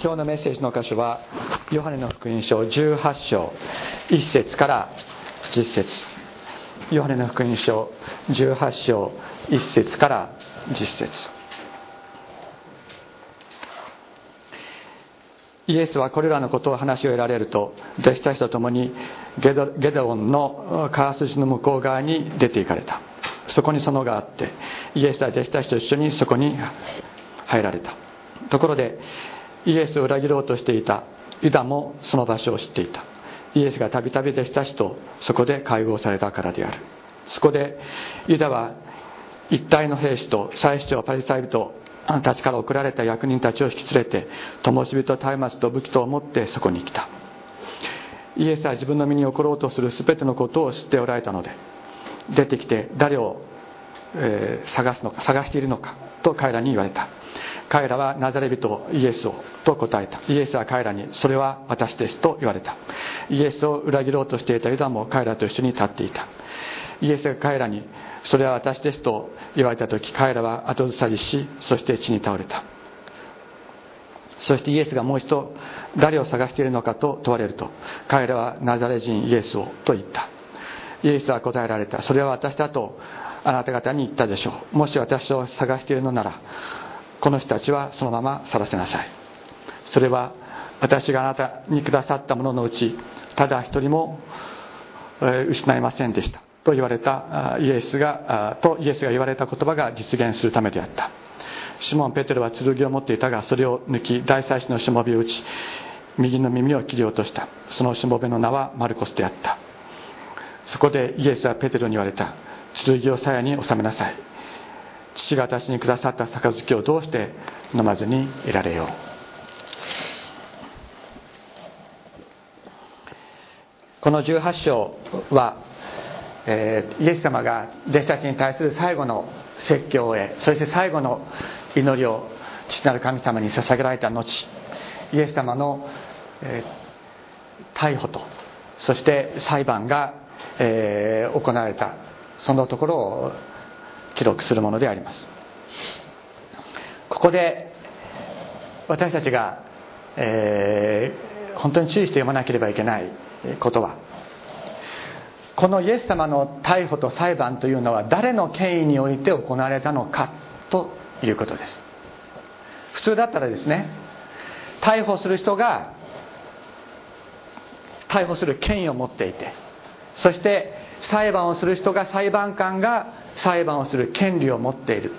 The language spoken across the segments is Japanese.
今日のメッセージの箇所はヨハネの福音書18章1節から10節。ヨハネの福音書18章1節から10節。イエスはこれらのことを話を得られると弟子たちと共にゲドゲドオンの川筋の向こう側に出て行かれた。そこに園があってイエスは弟子たちと一緒にそこに入られた。ところでイエスを裏切ろうとしていた。ユダもその場所を知っていた。イエスがたびたび弟子たちとそこで会合されたからである。そこでユダは一体の兵士と祭司長パリサイ人たちから送られた役人たちを引き連れて灯火と松明と武器とを持ってそこに来た。イエスは自分の身に起ころうとする全てのことを知っておられたので出てきて誰を、えー、探すのか探しているのかと彼らに言われた。彼らはナザレ人イエスをと答えた。イエスは彼らにそれは私ですと言われた。イエスを裏切ろうとしていたユダも彼らと一緒に立っていた。イエスが彼らにそれは私ですと言われた時彼らは後ずさりしそして地に倒れた。そしてイエスがもう一度誰を探しているのかと問われると彼らはナザレ人イエスをと言った。イエスは答えられた。それは私だとあなた方に言ったでしょう。もし私を探しているのならこの人たちはそのまま去らせなさい。それは私があなたにくださったもののうちただ一人も失いませんでした。と言われたイエスがとイエスが言われた言葉が実現するためであった。シモン・ペテロは剣を持っていたがそれを抜き大祭司のしもべを打ち右の耳を切り落とした。そのしもべの名はマルコスであった。そこでイエスはペテロに言われた。剣を鞘に収めなさい。父が私にくださった杯をどうして飲まずにいられよう？この18章は、えー、イエス様が弟子たちに対する最後の説教を終えそして最後の祈りを父なる神様に捧げられた後イエス様の、えー、逮捕とそして裁判が、えー、行われた。そのところを記録するものであります。ここで私たちが、えー、本当に注意して読まなければいけないことはこのイエス様の逮捕と裁判というのは誰の権威において行われたのかということです。普通だったらですね逮捕する人が逮捕する権威を持っていてそして裁判をする人が裁判官が裁判をする権利を持っている。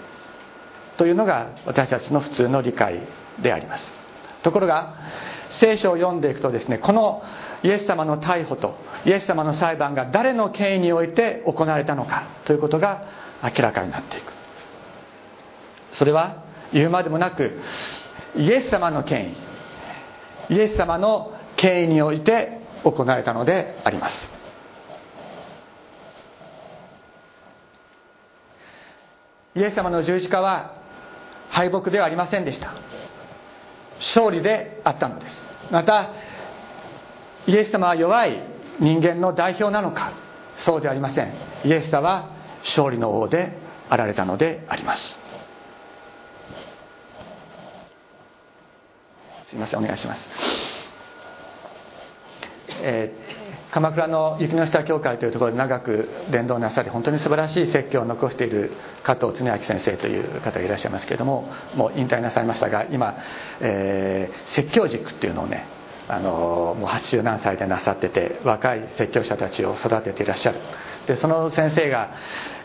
というのが私たちの普通の理解であります。ところが聖書を読んでいくとですねこのイエス様の逮捕とイエス様の裁判が誰の権威において行われたのかということが明らかになっていく。それは言うまでもなくイエス様の権威イエス様の権威において行われたのであります。イエス様の十字架は敗北ではありませんでした。勝利であったのです。またイエス様は弱い人間の代表なのかそうではありません。イエス様は勝利の王であられたのであります。すいませんお願いします、えー鎌倉の雪の下教会というところで長く伝道なさり本当に素晴らしい説教を残している加藤恒明先生という方がいらっしゃいますけれどももう引退なさいましたが今、えー、説教塾っていうのをねあのもう80何歳でなさってて若い説教者たちを育てていらっしゃる。でその先生が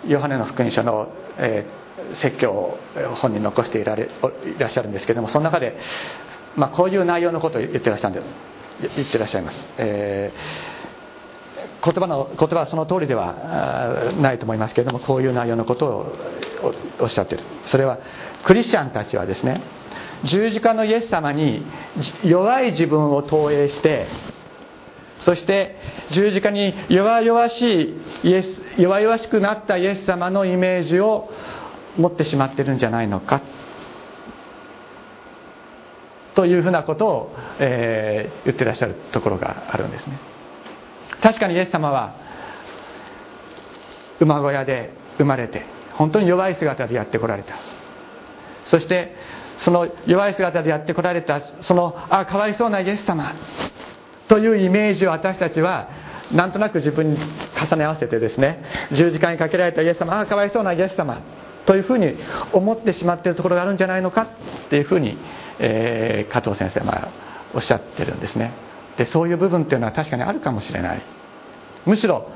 ヨハネの福音書の、えー、説教を本に残していられいらっしゃるんですけどもその中で、まあ、こういう内容のことを言ってらっしゃるんで言ってらっしゃいます、えー言葉の言葉はその通りではないと思いますけれどもこういう内容のことをおっしゃってるそれはクリスチャンたちはですね十字架のイエス様に弱い自分を投影してそして十字架に弱々しいイエス弱々しくなったイエス様のイメージを持ってしまってるんじゃないのかというふうなことを、えー、言ってらっしゃるところがあるんですね。確かにイエス様は馬小屋で生まれて本当に弱い姿でやってこられた。そしてその弱い姿でやってこられたそのあかわいそうなイエス様というイメージを私たちはなんとなく自分に重ね合わせてですね十字架にかけられたイエス様ああかわいそうなイエス様というふうに思ってしまっているところがあるんじゃないのかっていうふうに、えー、加藤先生はおっしゃってるんですね。でそういう部分っていうのは確かにあるかもしれない。むしろ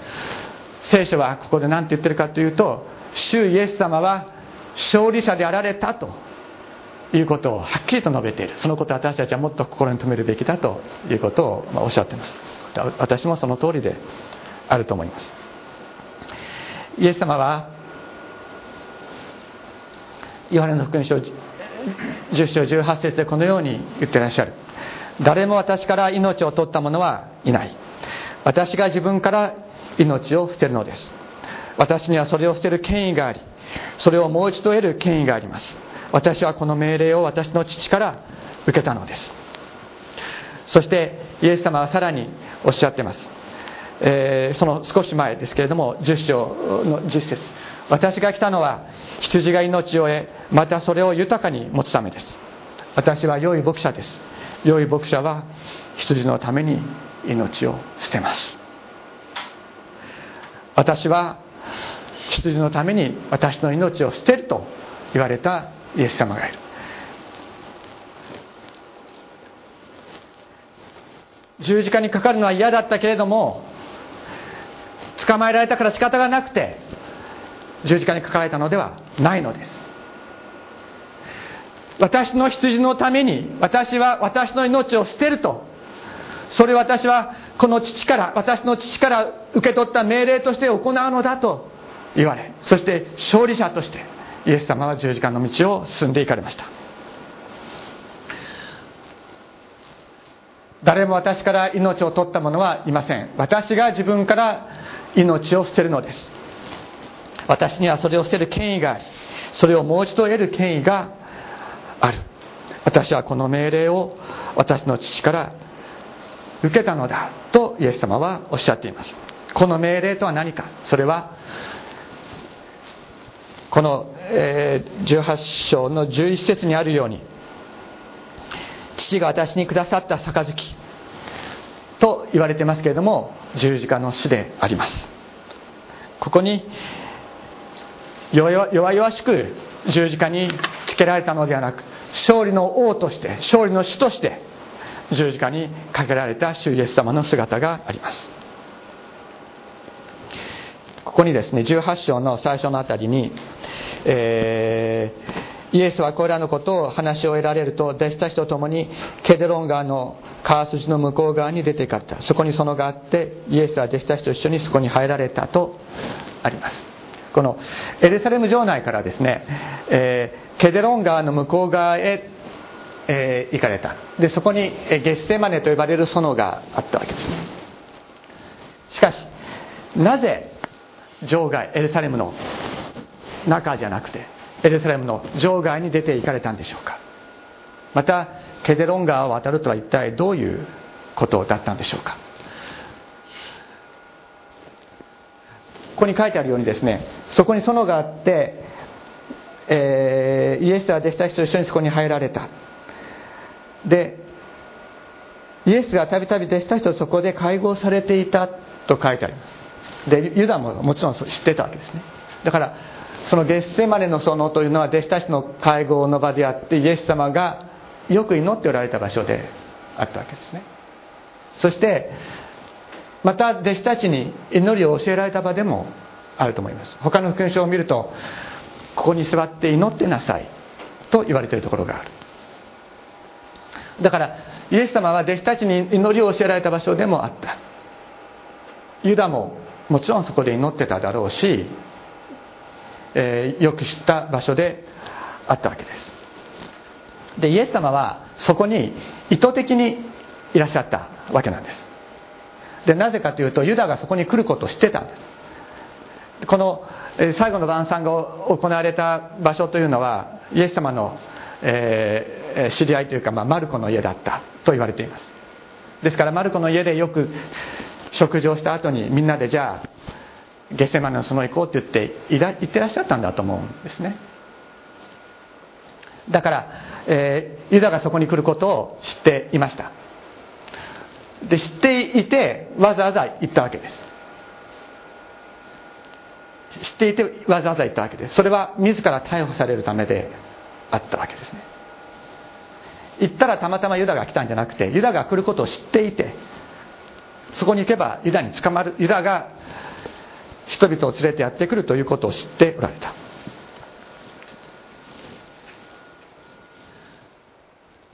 聖書はここで何て言ってるかというと主イエス様は勝利者であられたということをはっきりと述べている。そのことを私たちはもっと心に留めるべきだということをおっしゃっています。私もその通りであると思います。イエス様はヨハネの福音書10章18節でこのように言ってらっしゃる。誰も私から命を取った者はいない。私が自分から命を捨てるのです。私にはそれを捨てる権威がありそれをもう一度得る権威があります。私はこの命令を私の父から受けたのです。そしてイエス様はさらにおっしゃっています、えー、その少し前ですけれども10章の10節。私が来たのは羊が命を得またそれを豊かに持つためです。私は良い牧者です。良い牧者は羊のために命を捨てます。私は羊のために私の命を捨てると言われたイエス様がいる。十字架にかかるのは嫌だったけれども捕まえられたから仕方がなくて十字架にかかられたのではないのです。私の羊のために私は私の命を捨てると。それ私はこの父から私の父から受け取った命令として行うのだと。言われそして勝利者としてイエス様は十字架の道を進んでいかれました。誰も私から命を取った者はいません。私が自分から命を捨てるのです。私にはそれを捨てる権威がありそれをもう一度得る権威がある。私はこの命令を私の父から受けたのだとイエス様はおっしゃっています。この命令とは何か。それはこの、え18章の11節にあるように父が私にくださった杯と言われてますけれども十字架の死であります。ここに弱々しく十字架につけられたのではなく勝利の王として勝利の主として十字架にかけられた主イエス様の姿があります。ここにですね18章の最初のあたりに、えー、イエスはこれらのことを話を得られると弟子たちと共にケデロン川の川筋の向こう側に出て行かれた。そこにそのがあってイエスは弟子たちと一緒にそこに入られたとあります。このエルサレム城内からですね、えー、ケデロン川の向こう側へ、えー、行かれた。でそこにゲッセマネと呼ばれる園があったわけですね。しかしなぜ場外エルサレムの中じゃなくてエルサレムの場外に出て行かれたんでしょうか。またケデロン川を渡るとは一体どういうことだったんでしょうか。ここに書いてあるようにですねそこに園があって、えー、イエスは弟子たちと一緒にそこに入られた。でイエスがたびたび弟子たちとそこで会合されていたと書いてあります。でユダももちろん知ってたわけですね。だからそのゲッセマネの園というのは弟子たちの会合の場であってイエス様がよく祈っておられた場所であったわけですね。そしてまた弟子たちに祈りを教えられた場でもあると思います。他の福音書を見るとここに座って祈ってなさいと言われているところがある。だからイエス様は弟子たちに祈りを教えられた場所でもあった。ユダももちろんそこで祈ってただろうし、えー、よく知った場所であったわけです。でイエス様はそこに意図的にいらっしゃったわけなんです。でなぜかというとユダがそこに来ることを知ってた。んですこの最後の晩餐が行われた場所というのはイエス様の、え、知り合いというか、ま、マルコの家だったと言われています。ですからマルコの家でよく食事をした後にみんなでじゃあゲセマネの園行こうって言って行ってらっしゃったんだと思うんですね。だから、えー、ユダがそこに来ることを知っていました。で知っていてわざわざ行ったわけです。知っていてわざわざ行ったわけです。それは自ら逮捕されるためであったわけですね。行ったらたまたまユダが来たんじゃなくてユダが来ることを知っていてそこに行けばユダに捕まるユダが人々を連れてやってくるということを知っておられた。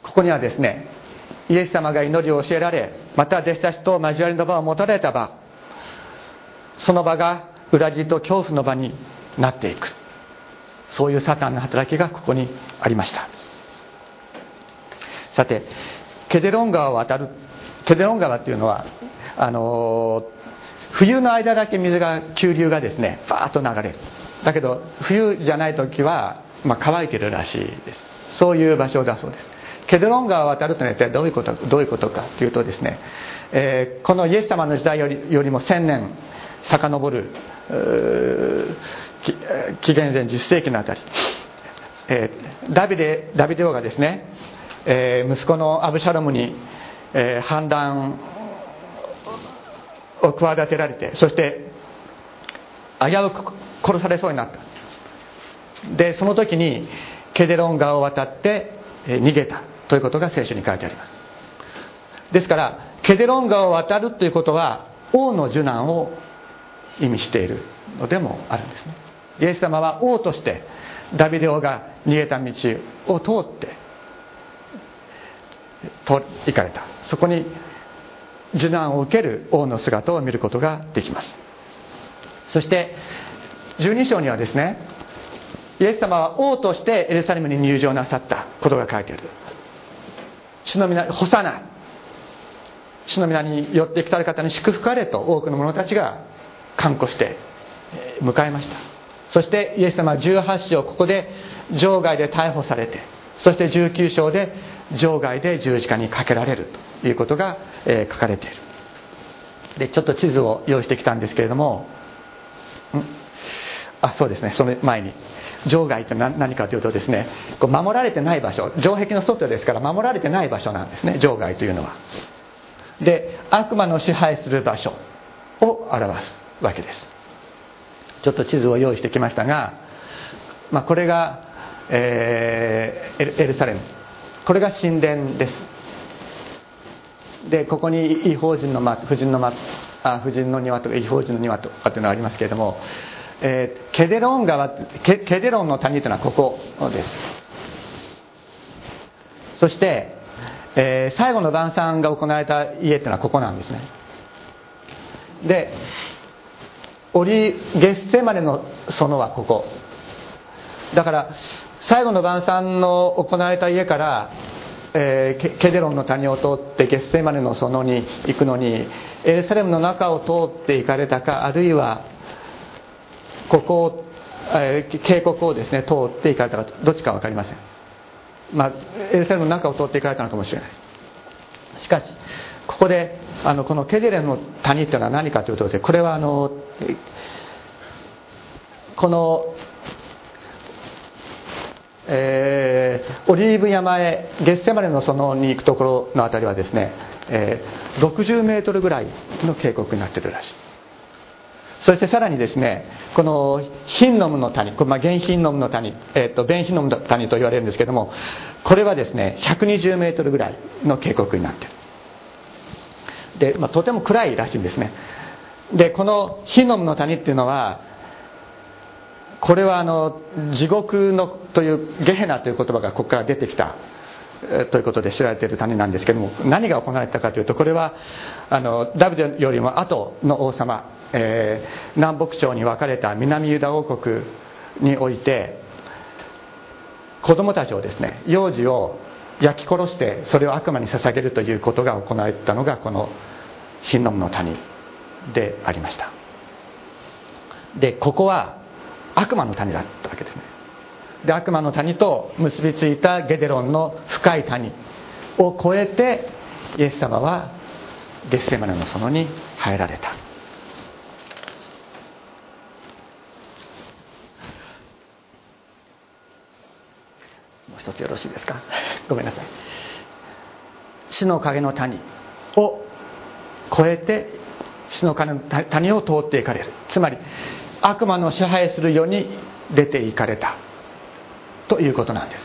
ここにはですねイエス様が祈りを教えられまた弟子たちと交わりの場を持たれた場その場が裏切りと恐怖の場になっていく。そういうサタンの働きがここにありました。さてケデロン川を渡るケデロン川っていうのはあの冬の間だけ水が急流がですねバーッと流れる。だけど冬じゃない時は、まあ、乾いてるらしいです。そういう場所だそうです。ケデロン川を渡るというのはどういうことどういうことかというとですね、えー、このイエス様の時代よりよりも1000年遡る紀元前10世紀のあたり、えー、ダビデダビデ王がですね、えー、息子のアブシャロムに、えー、反乱を企てられてそして危うく殺されそうになった。でその時にケデロン川を渡って逃げた。ということが聖書に書いてあります。ですからケデロン川を渡るということは王の受難を意味しているのでもあるんですね。イエス様は王としてダビデ王が逃げた道を通ってと行かれた。そこに受難を受ける王の姿を見ることができます。そして12章にはですねイエス様は王としてエルサレムに入場なさったことが書いてある。主の皆ホサナ主の皆に寄ってきたる方に祝福あれと多くの者たちが観光して迎えました。そしてイエス様は18章ここで場外で逮捕されてそして19章で場外で十字架にかけられるということが、書かれている。でちょっと地図を用意してきたんですけれどもあそうですね。その前に。場外って何かというとですねこう守られてない場所城壁の外ですから守られてない場所なんですね場外というのは。で悪魔の支配する場所を表すわけです。ちょっと地図を用意してきましたが、まあ、これが、えー、エルサレム。これが神殿です。でここに異邦人の間婦人の間婦人の庭とか異邦人の庭とかっていうのがありますけれども、えー、ケデロン川ケケデロンの谷というのはここです。そして、えー、最後の晩餐が行われた家っていうのはここなんですね。でオリゲッセマネの園はここ。だから最後の晩餐の行われた家から、えー、ケデロンの谷を通ってゲッセマネの園に行くのにエルサレムの中を通って行かれたかあるいはここを、えー、渓谷をですね通って行かれたかどっちか分かりません。まあエルサレムの中を通って行かれたのかもしれない。しかしここであのこのケデレの谷っていうのは何かというとでこれはあのこの、えー、オリーブ山へゲッセマネの園に行くところの辺りはですね、えー、60メートルぐらいの渓谷になってるらしい。そしてさらにですねこのヒンノムの谷これまあ原ヒンノムの谷、えーと、ベンヒンノムの谷と言われるんですけどもこれはですね120メートルぐらいの渓谷になってる。で、まあ、とても暗いらしいんですね。でこのヒノムの谷っていうのはこれはあの地獄のというゲヘナという言葉がここから出てきたということで知られている谷なんですけども何が行われたかというとこれはあのダビデよりも後の王様、えー、南北朝に分かれた南ユダ王国において子供たちをですね幼児を焼き殺してそれを悪魔に捧げるということが行われたのがこの神ノムの谷でありました。でここは悪魔の谷だったわけですね。で悪魔の谷と結びついたゲデロンの深い谷を越えてイエス様はゲッセマネの園に入られたう一つよろしいですか？ごめんなさい。死の影の谷。を越えて死の影の谷を通っていかれる。つまり悪魔の支配する世に出て行かれた。ということなんです。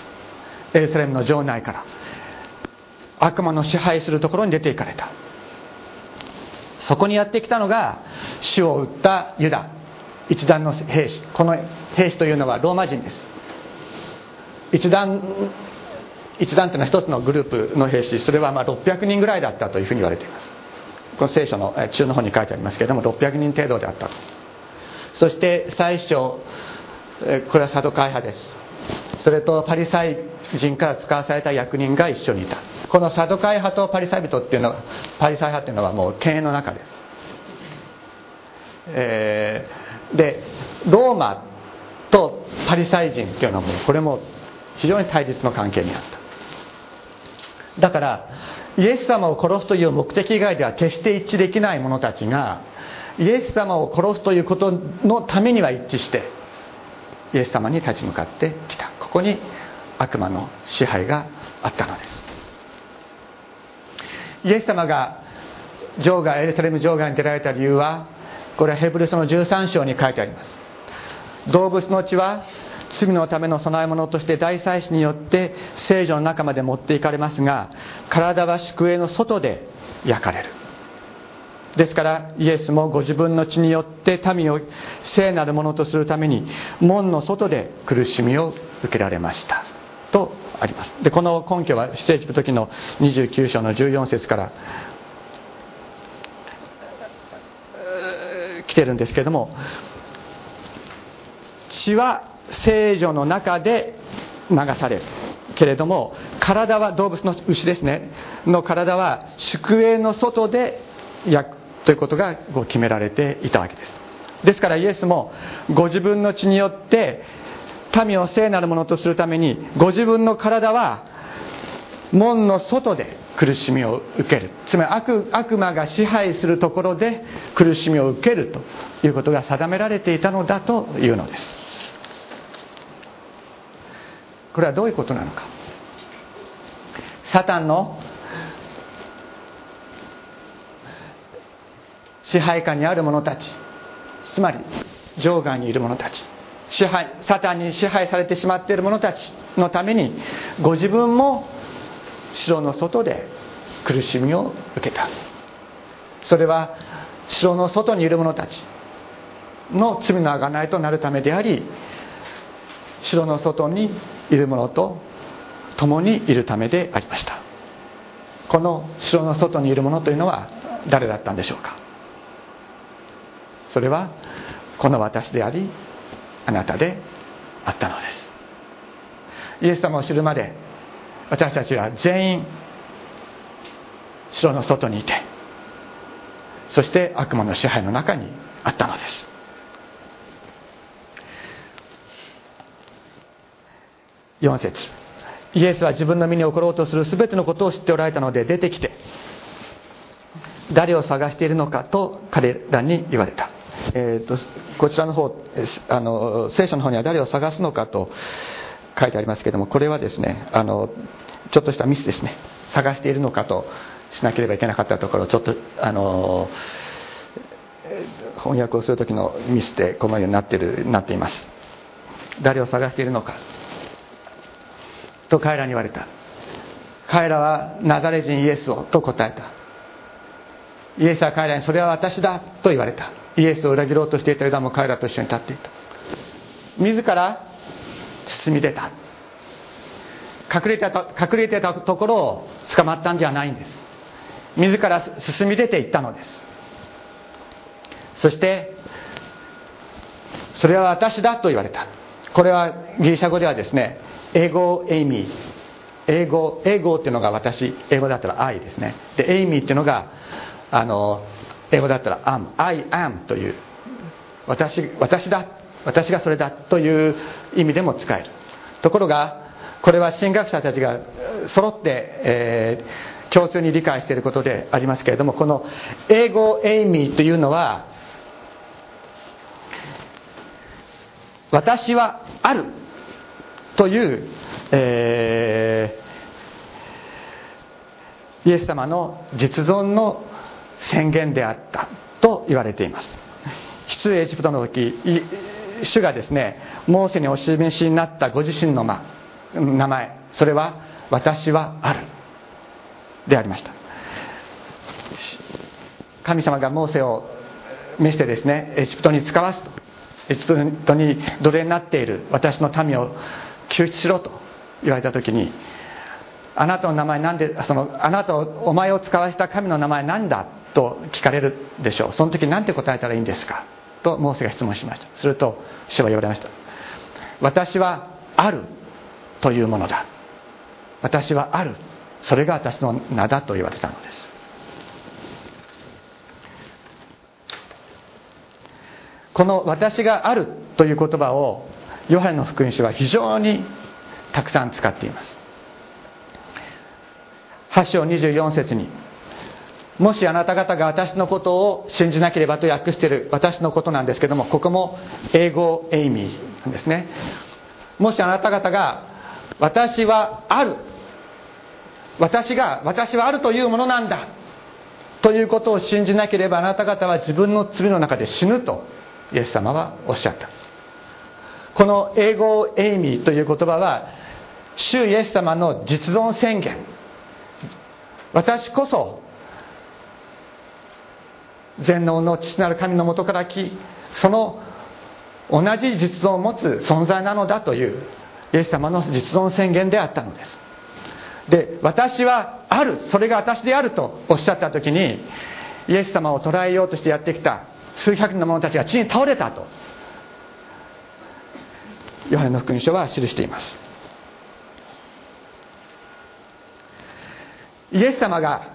エルサレムの城内から悪魔の支配するところに出て行かれた。そこにやってきたのが主を撃ったユダ。一団の兵士。この兵士というのはローマ人です。一団一団というのは一つのグループの兵士それはまあ600人ぐらいだったというふうに言われています。この聖書の中の方に書いてありますけれども600人程度であったと。そして最初これはサドカイ派です。それとパリサイ人から使わされた役人が一緒にいた。このサドカイ派とパリサイ人っていうのはパリサイ派っていうのはもう犬猿の中です、えー、でローマとパリサイ人っていうのはもうこれも非常に対立の関係にあった。だからイエス様を殺すという目的以外では決して一致できない者たちがイエス様を殺すということのためには一致してイエス様に立ち向かってきた。ここに悪魔の支配があったのです。イエス様が場外エルサレム場外に出られた理由はこれはヘブル書の13章に書いてあります。動物の血は罪のための供え物として大祭司によって聖女の中まで持っていかれますが体は宿営の外で焼かれる。ですからイエスもご自分の血によって民を聖なるものとするために門の外で苦しみを受けられました。とあります。でこの根拠は出エジプト記の29章の14節から来てるんですけれども血は聖女の中で流される。けれども体は動物の牛ですね。の体は宿営の外で焼くということがこう決められていたわけです。ですからイエスもご自分の血によって民を聖なるものとするためにご自分の体は門の外で苦しみを受ける。つまり悪悪魔が支配するところで苦しみを受けるということが定められていたのだというのです。これはどういうことなのか。サタンの支配下にある者たち。つまり場外にいる者たち。支配サタンに支配されてしまっている者たちのためにご自分も城の外で苦しみを受けた。それは城の外にいる者たちの罪の贖いとなるためであり城の外にいる者と共にいるためでありました。この城の外にいる者というのは誰だったんでしょうか？それはこの私でありあなたであったのです。イエス様を知るまで私たちは全員城の外にいてそして悪魔の支配の中にあったのです。4節。イエスは自分の身に起ころうとする全てのことを知っておられたので出てきて誰を探しているのかと彼らに言われた。えーと、こちらの方あの聖書の方には誰を探すのかと書いてありますけどもこれはですねあのちょっとしたミスですね。探しているのかとしなければいけなかったところちょっとあの翻訳をする時のミスでこのようになってるなっています。誰を探しているのか。と彼らに言われた。彼らはナザレ人イエスをと答えた。イエスは彼らにそれは私だと言われた。イエスを裏切ろうとしていたユダも彼らと一緒に立っていた。自ら包み出た。隠れてた隠れてたところを捕まったんじゃないんです。自ら進み出ていったのです。そしてそれは私だと言われた。これはギリシャ語ではですね英語エイミー英語英語っていうのが私英語だったら愛ですね。でエイミーっていうのがあの英語だったら am I am という。私私だ。私がそれだという意味でも使える。ところがこれは神学者たちが揃って、えー、共通に理解していることでありますけれどもこの英語エイミーというのは私はある。というえー、イエス様の実存の宣言であったと言われています。出エジプトの時主がですねモーセにお示しになったご自身の、名前それは「私はある」でありました。神様がモーセを召してですねエジプトに使わすとエジプトに奴隷になっている私の民を救出しろと言われた時にあなたの名前なんでそのあなたをお前を使わせた神の名前なんだと聞かれるでしょう。その時何て答えたらいいんですか？とモーセが質問しました。すると主は言われました。私はあるというものだ。私はある。それが私の名だと言われたのです。この「私がある」という言葉をヨハネの福音書は非常にたくさん使っています。8章24節にもしあなた方が私のことを信じなければと訳している私のことなんですけどもここも英語エイミーなんですね。もしあなた方が私はある私が私はあるというものなんだということを信じなければあなた方は自分の罪の中で死ぬとイエス様はおっしゃった。この英語エイミーという言葉は主イエス様の実存宣言。私こそ全能の父なる神のもとから来その同じ実存を持つ存在なのだというイエス様の実存宣言であったのです。で私はあるそれが私であるとおっしゃった時にイエス様を捕らえようとしてやってきた数百人の者たちが地に倒れたとヨハネの福音書は記しています。イエス様が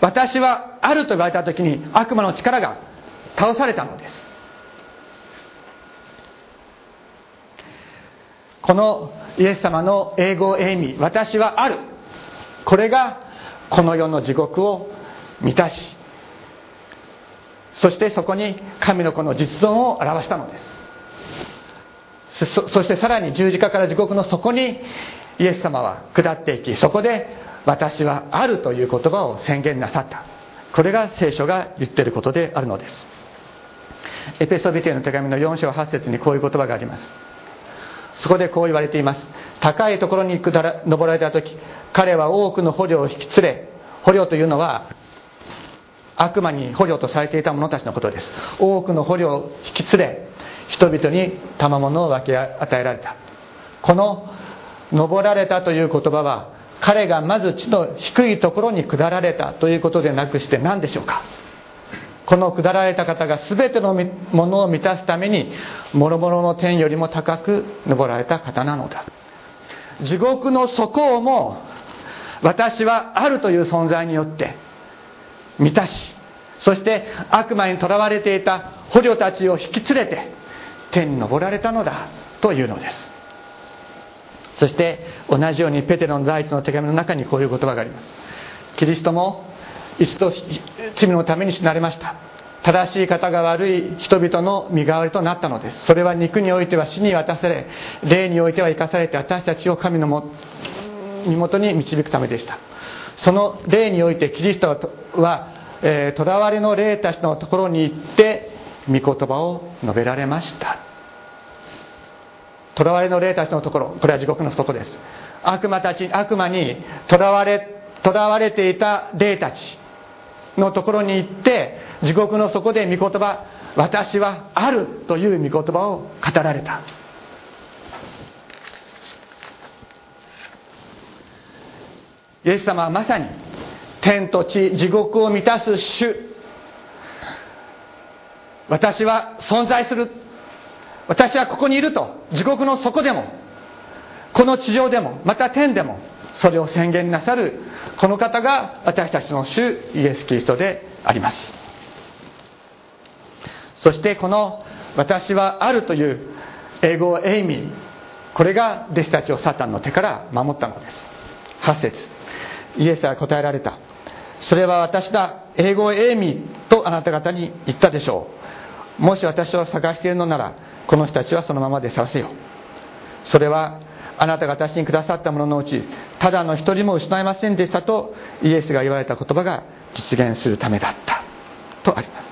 私はあると言われた時に悪魔の力が倒されたのです。このイエス様の英語英味私はある。これがこの世の地獄を満たしそしてそこに神の子の実存を表したのです。そそしてさらに十字架から地獄の底にイエス様は下っていきそこで私はあるという言葉を宣言なさった。これが聖書が言っていることであるのです。エペソビテの手紙の4章8節にこういう言葉があります。そこでこう言われています。高いところに下ら登られた時彼は多くの捕虜を引き連れ捕虜というのは悪魔に捕虜とされていた者たちのことです。多くの捕虜を引き連れ人々に賜物を分け与えられた。この登られたという言葉は彼がまず地の低いところに下られたということでなくして何でしょうか。この下られた方が全てのものを満たすために諸々の天よりも高く登られた方なのだ。地獄の底をも私はあるという存在によって満たしそして悪魔にとらわれていた捕虜たちを引き連れて天に登られたのだというのです。そして同じようにペテロの第一の手紙の中にこういう言葉があります。キリストも一度罪のために死なれました。正しい方が悪い人々の身代わりとなったのです。それは肉においては死に渡され霊においては生かされて私たちを神のも身元に導くためでした。その霊においてキリストはとら、えー、われの霊たちのところに行って御言葉を述べられました。とらわれの霊たちのところこれは地獄の底です。悪魔たち悪魔にとらわれとらわれていた霊たちのところに行って地獄の底で御言葉私はあるという御言葉を語られた。イエス様はまさに天と地地獄を満たす主私は存在する。私はここにいると。地獄の底でも。この地上でも。また天でも。それを宣言なさる。この方が私たちの主イエス・キリストであります。そしてこの「私はある」という英語エイミー。これが弟子たちをサタンの手から守ったのです。8節。イエスは答えられた。それは私だ英語エイミーとあなた方に言ったでしょう。もし私を探しているのならこの人たちはそのままで探せよそれはあなたが私にくださったもののうちただの一人も失いませんでしたとイエスが言われた言葉が実現するためだった。とあります。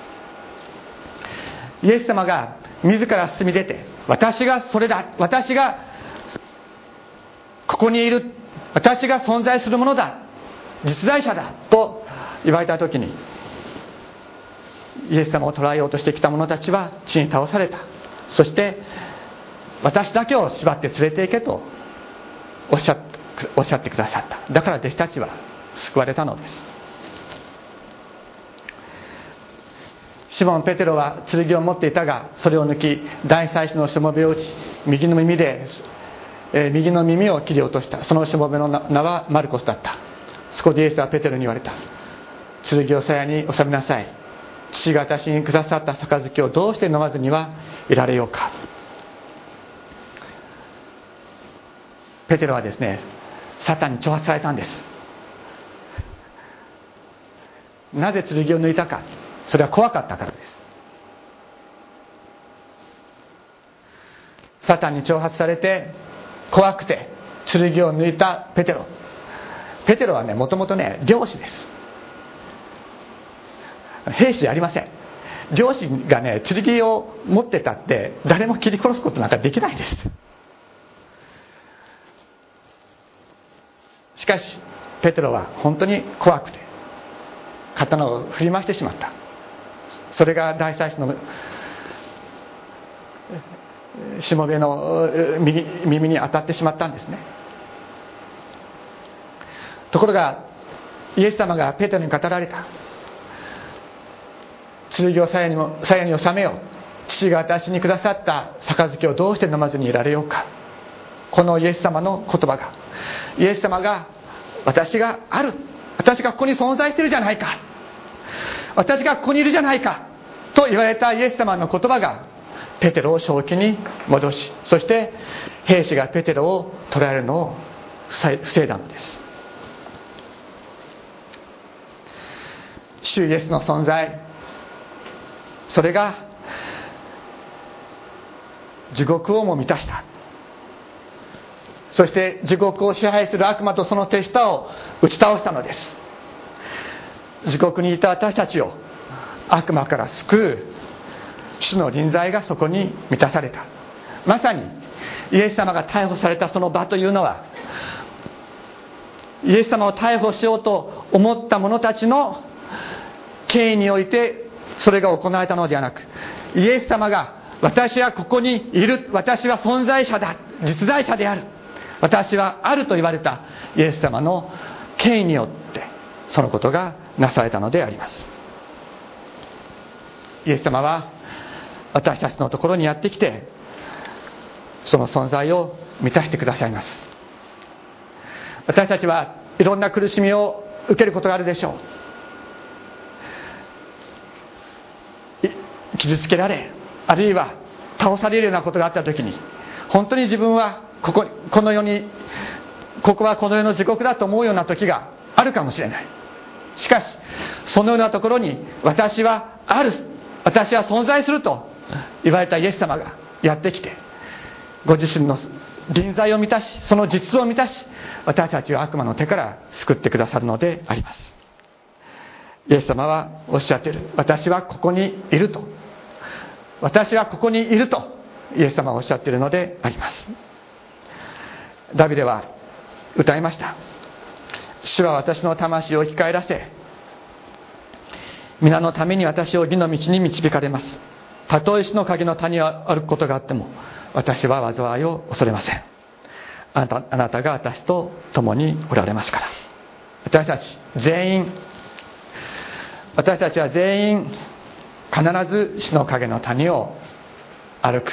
イエス様が自ら進み出て私がそれだ。私がここにいる。私が存在するものだ。実在者だ。と言われた時にイエス様を捕らえようとしてきた者たちは地に倒された。そして私だけを縛って連れて行けとおっしゃおっしゃってくださった。だから弟子たちは救われたのです。シモン・ペテロは剣を持っていたがそれを抜き大祭司のしもべを打ち右の耳で、え、右の耳を切り落とした。そのしもべの名はマルコスだった。そこでイエスはペテロに言われた。剣を鞘に収めなさい。父が私にくださった杯をどうして飲まずにはいられようかペテロはですねサタンに挑発されたんですなぜ剣を抜いたかそれは怖かったからですサタンに挑発されて怖くて剣を抜いたペテロペテロはねもともとね漁師です兵士じゃありません。漁師がね剣を持ってたって誰も切り殺すことなんかできないです。しかしペテロは本当に怖くて刀を振り回してしまった。それが大祭司のしもべの耳に当たってしまったんですね。ところがイエス様がペテロに語られた。剣を鞘にも鞘に収めよう。父が私にくださった杯をどうして飲まずにいられようか。このイエス様の言葉が。イエス様が私がある。私がここに存在してるじゃないか。私がここにいるじゃないか。と言われたイエス様の言葉がペテロを正気に戻しそして兵士がペテロを捕らえるのを防いだのです。主イエスの存在それが地獄をも満たした。そして地獄を支配する悪魔とその手下を打ち倒したのです。地獄にいた私たちを悪魔から救う主の臨在がそこに満たされた。まさにイエス様が逮捕されたその場というのはイエス様を逮捕しようと思った者たちの権威においてそれが行われたのではなくイエス様が私はここにいる私は存在者だ実在者である私はあると言われたイエス様の権威によってそのことがなされたのであります。イエス様は私たちのところにやってきてその存在を満たしてくださいます。私たちはいろんな苦しみを受けることがあるでしょう。傷つけられあるいは倒されるようなことがあった時に本当に自分はこここの世にここはこの世の地獄だと思うような時があるかもしれない。しかしそのようなところに私はある私は存在すると言われたイエス様がやってきてご自身の臨在を満たしその実像を満たし私たちを悪魔の手から救ってくださるのであります。イエス様はおっしゃっている。私はここにいると。私はここにいるとイエス様はおっしゃっているのであります。ダビデは歌いました。主は私の魂を生き返らせ皆のために私を義の道に導かれます。たとえ死の影の谷を歩くことがあっても私は災いを恐れません。あなたあなたが私と共におられますから。私たち全員私たちは全員必ず死の影の谷を歩く。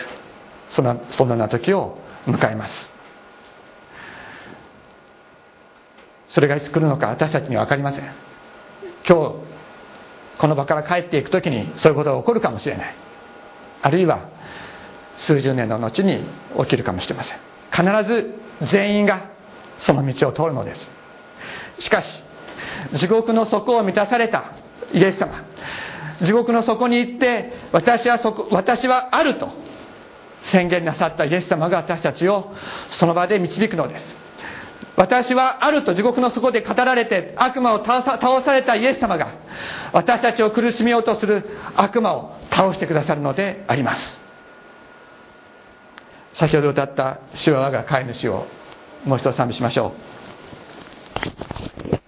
そのそのような時を迎えます。それがいつ来るのか私たちには分かりません。今日この場から帰っていく時にそういうことが起こるかもしれない。あるいは数十年の後に起きるかもしれません。必ず全員がその道を通るのです。しかし地獄の底を満たされたイエス様地獄の底に行って私はそこ私はあると宣言なさったイエス様が私たちをその場で導くのです。私はあると地獄の底で語られて悪魔を倒されたイエス様が私たちを苦しめようとする悪魔を倒してくださるのであります。先ほど歌った「主は我が飼い主」をもう一度賛美しましょう。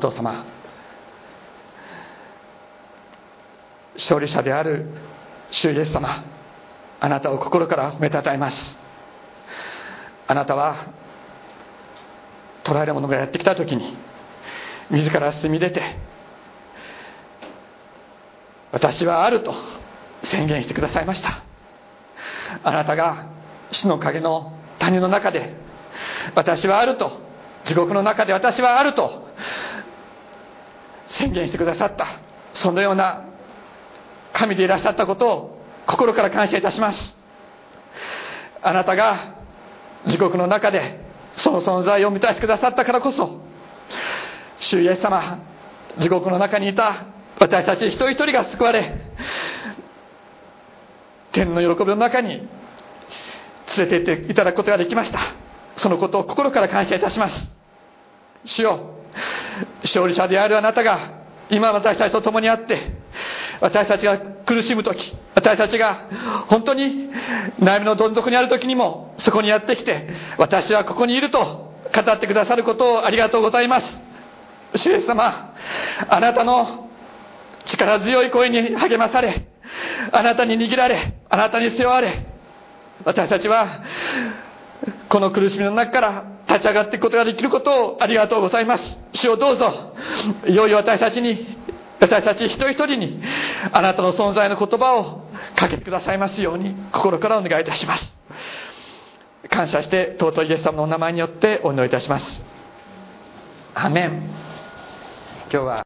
父様。勝利者である主イエス様あなたを心から褒めたたえます。あなたは捕らえる者がやってきた時に自ら進み出て私はあると宣言してくださいました。あなたが死の影の谷の中で私はあると地獄の中で私はあると宣言してくださった。そのような神でいらっしゃったことを心から感謝いたします。あなたが地獄の中でその存在を満たしてくださったからこそ主イエス様地獄の中にいた私たち一人一人が救われ天の喜びの中に連れて行っていただくことができました。そのことを心から感謝いたします。主よ勝利者であるあなたが今私たちと共にあって私たちが苦しむ時私たちが本当に悩みのどん底にある時にもそこにやってきて私はここにいると語ってくださることをありがとうございます。主イエス様あなたの力強い声に励まされあなたに握られあなたに背負われ私たちはこの苦しみの中から立ち上がっていくことができることをありがとうございます。主をどうぞ。いよいよ私たちに私たち一人一人にあなたの存在の言葉をかけてくださいますように心からお願いいたします。感謝して尊いイエス様のお名前によってお祈りいたします。アメン。今日は